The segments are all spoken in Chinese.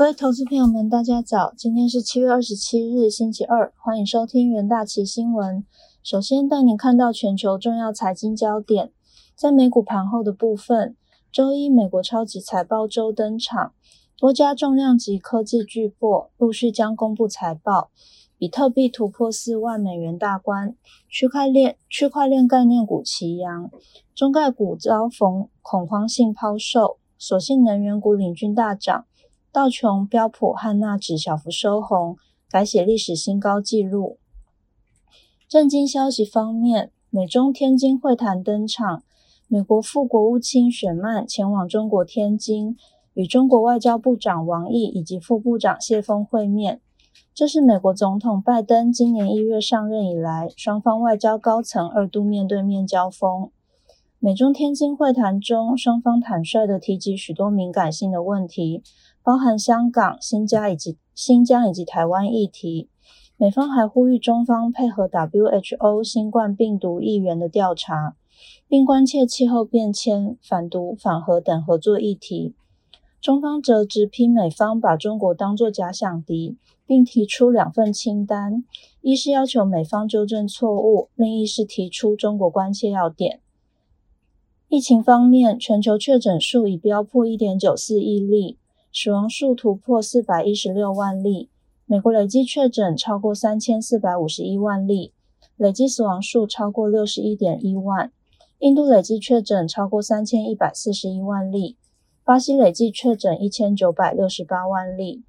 各位投资朋友们，大家早！今天是七月二十七日，星期二，欢迎收听元大旗新闻。首先带您看到全球重要财经焦点。在美股盘后的部分，周一美国超级财报周登场，多家重量级科技巨擘陆续将公布财报。比特币突破四万美元大关，区块链区块链概念股齐扬，中概股遭逢恐慌性抛售，所幸能源股领军大涨。道琼、标普和纳指小幅收红，改写历史新高纪录。震惊消息方面，美中天津会谈登场，美国副国务卿雪曼前往中国天津，与中国外交部长王毅以及副部长谢峰会面。这是美国总统拜登今年一月上任以来，双方外交高层二度面对面交锋。美中天津会谈中，双方坦率地提及许多敏感性的问题。包含香港、新疆以及新疆以及台湾议题，美方还呼吁中方配合 WHO 新冠病毒疫源的调查，并关切气候变迁、反毒反核等合作议题。中方则直批美方把中国当作假想敌，并提出两份清单：一是要求美方纠正错误，另一是提出中国关切要点。疫情方面，全球确诊数已飙破1.94亿例。死亡数突破四百一十六万例，美国累计确诊超过三千四百五十一万例，累计死亡数超过六十一点一万。印度累计确诊超过三千一百四十一万例，巴西累计确诊一千九百六十八万例。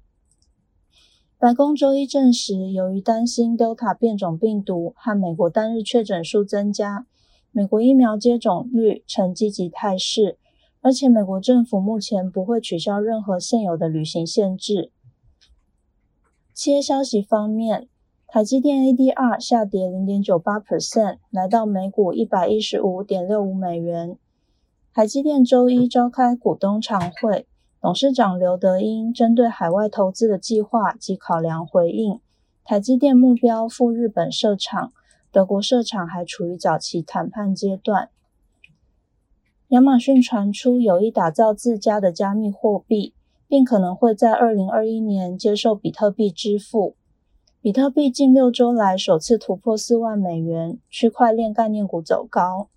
白宫周一证实，由于担心 Delta 变种病毒和美国单日确诊数增加，美国疫苗接种率呈积极态势。而且，美国政府目前不会取消任何现有的旅行限制。企业消息方面，台积电 ADR 下跌零点九八 percent，来到每股一百一十五点六五美元。台积电周一召开股东常会，董事长刘德英针对海外投资的计划及考量回应，台积电目标赴日本设厂，德国设厂还处于早期谈判阶段。亚马逊传出有意打造自家的加密货币，并可能会在二零二一年接受比特币支付。比特币近六周来首次突破四万美元，区块链概念股走高。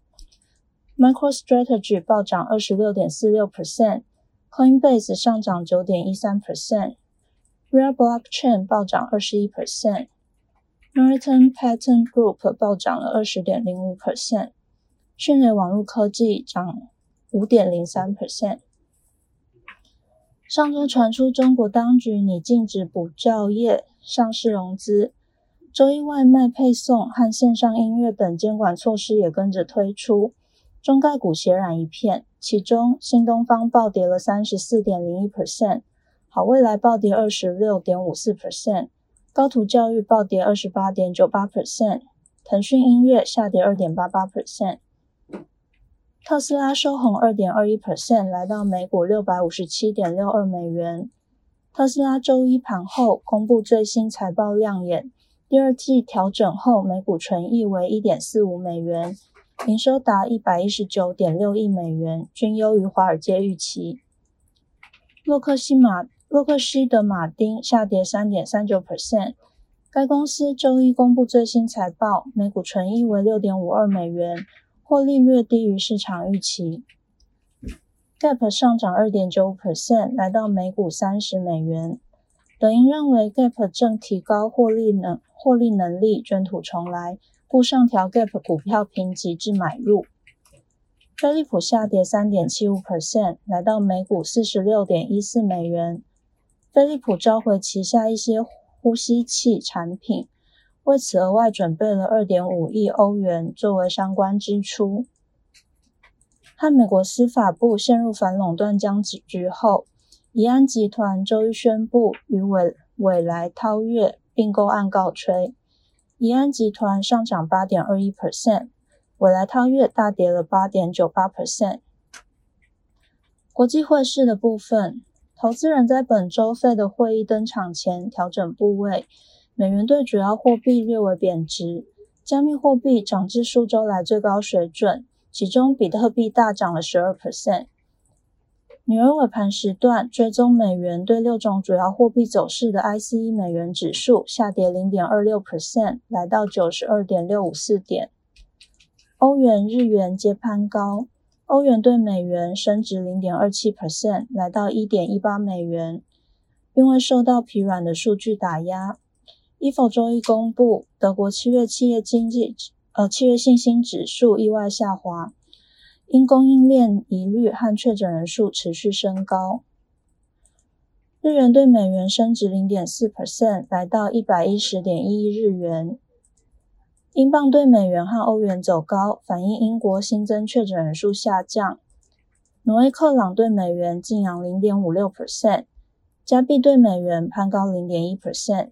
MicroStrategy 暴涨二十六点四六 percent，Coinbase 上涨九点一三 percent，Realblockchain 暴涨二十一 percent，Norton Patent Group 暴涨了二十点零五 percent。迅雷网络科技涨五点零三 percent。上周传出中国当局拟禁止补教业上市融资，周一外卖配送和线上音乐等监管措施也跟着推出，中概股血染一片。其中，新东方暴跌了三十四点零一 percent，好未来暴跌二十六点五四 percent，高途教育暴跌二十八点九八 percent，腾讯音乐下跌二点八八 percent。特斯拉收红二点二一 percent，来到每股六百五十七点六二美元。特斯拉周一盘后公布最新财报亮眼，第二季调整后每股纯益为一点四五美元，营收达一百一十九点六亿美元，均优于华尔街预期。洛克希马洛克希德马丁下跌三点三九 percent，该公司周一公布最新财报，每股纯益为六点五二美元。获利略低于市场预期。Gap 上涨二点九五 percent，来到每股三十美元。德银认为 Gap 正提高获利能获利能力，卷土重来，故上调 Gap 股票评级至买入。飞利浦下跌三点七五 percent，来到每股四十六点一四美元。飞利浦召回旗下一些呼吸器产品。为此，额外准备了二点五亿欧元作为相关支出。和美国司法部陷入反垄断僵局后，怡安集团周一宣布与伟伟来韬越并购案告吹，怡安集团上涨八点二一 percent，伟来韬越大跌了八点九八 percent。国际汇市的部分，投资人在本周费的会议登场前调整部位。美元对主要货币略为贬值，加密货币涨至数周来最高水准，其中比特币大涨了十二 percent。纽约尾盘时段，追踪美元对六种主要货币走势的 ICE 美元指数下跌零点二六 percent，来到九十二点六五四点。欧元、日元皆攀高，欧元对美元升值零点二七 percent，来到一点一八美元，并未受到疲软的数据打压。伊否周一公布，德国七月企业经济呃七月信心指数意外下滑。因供应链疑虑和确诊人数持续升高，日元对美元升值零点四 percent，来到一百一十点一日元。英镑对美元和欧元走高，反映英国新增确诊人数下降。挪威克朗对美元净扬零点五六 percent，加币对美元攀高零点一 percent。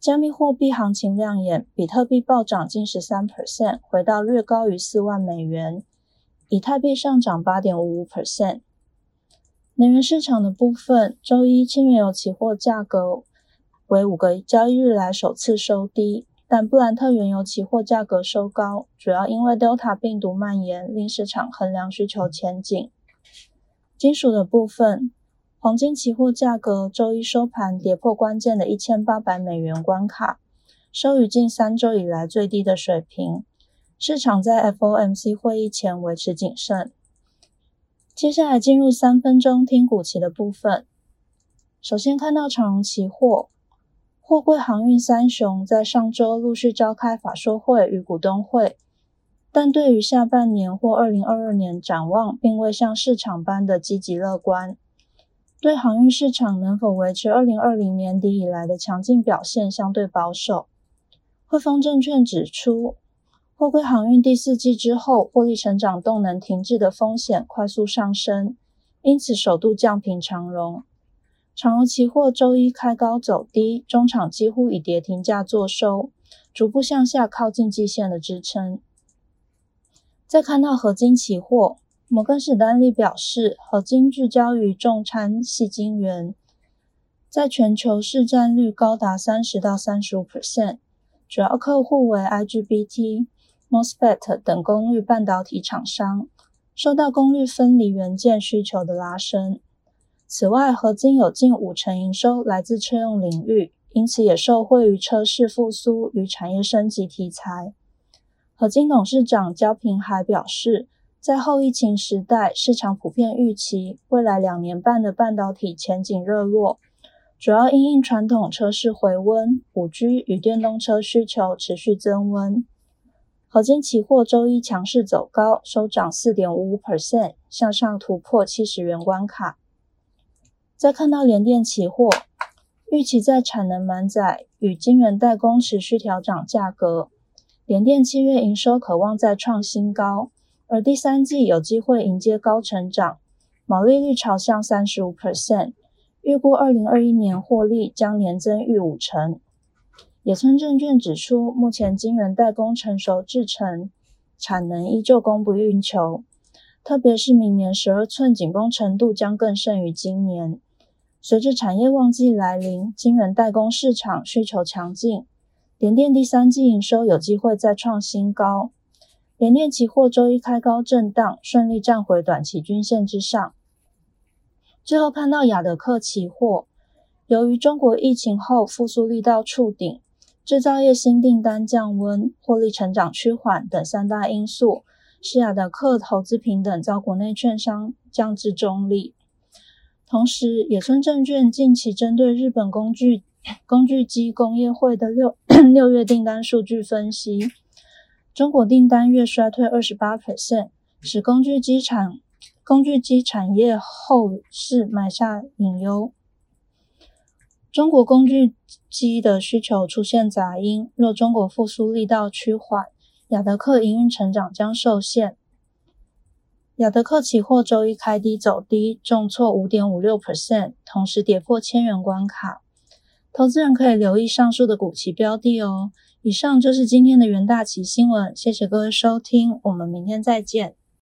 加密货币行情亮眼，比特币暴涨近十三 percent，回到略高于四万美元。以太币上涨八点五五 percent。能源市场的部分，周一轻原油期货价格为五个交易日来首次收低，但布兰特原油期货价格收高，主要因为 Delta 病毒蔓延，令市场衡量需求前景。金属的部分，黄金期货价格周一收盘跌破关键的一千八百美元关卡，收于近三周以来最低的水平。市场在 FOMC 会议前维持谨慎。接下来进入三分钟听股期的部分。首先看到长荣期货，货柜航运三雄在上周陆续召开法说会与股东会，但对于下半年或二零二二年展望，并未像市场般的积极乐观。对航运市场能否维持二零二零年底以来的强劲表现相对保守。汇丰证券指出。货柜航运第四季之后，获利成长动能停滞的风险快速上升，因此首度降平长荣。长荣期货周一开高走低，中场几乎以跌停价作收，逐步向下靠近季线的支撑。再看到合金期货，摩根士丹利表示，合金聚焦于重掺细晶圆，在全球市占率高达三十到三十五 percent，主要客户为 IGBT。MOSFET 等功率半导体厂商受到功率分离元件需求的拉升。此外，合金有近五成营收来自车用领域，因此也受惠于车市复苏与产业升级题材。合金董事长焦平海表示，在后疫情时代，市场普遍预期未来两年半的半导体前景热络，主要因应传统车市回温、五 G 与电动车需求持续增温。合金期货周一强势走高，收涨四点五五 percent，向上突破七十元关卡。再看到联电期货，预期在产能满载与晶圆代工持续调涨价格，联电七月营收渴望再创新高，而第三季有机会迎接高成长，毛利率朝向三十五 percent，预估二零二一年获利将年增逾五成。野村证券指出，目前晶圆代工成熟制程产能依旧供不应求，特别是明年十二寸紧绷程度将更甚于今年。随着产业旺季来临，晶圆代工市场需求强劲，联电第三季营收有机会再创新高。联电期货周一开高震荡，顺利站回短期均线之上。最后看到雅德克期货，由于中国疫情后复苏力道触顶。制造业新订单降温、获利成长趋缓等三大因素，使雅德克投资平等遭国内券商降至中立。同时，野村证券近期针对日本工具工具机工业会的六 六月订单数据分析，中国订单月衰退二十八 percent，使工具机产工具机产业后市埋下隐忧。中国工具机的需求出现杂音，若中国复苏力道趋缓，亚德克营运成长将受限。亚德克期货周一开低走低，重挫五点五六 percent，同时跌破千元关卡。投资人可以留意上述的股期标的哦。以上就是今天的元大旗新闻，谢谢各位收听，我们明天再见。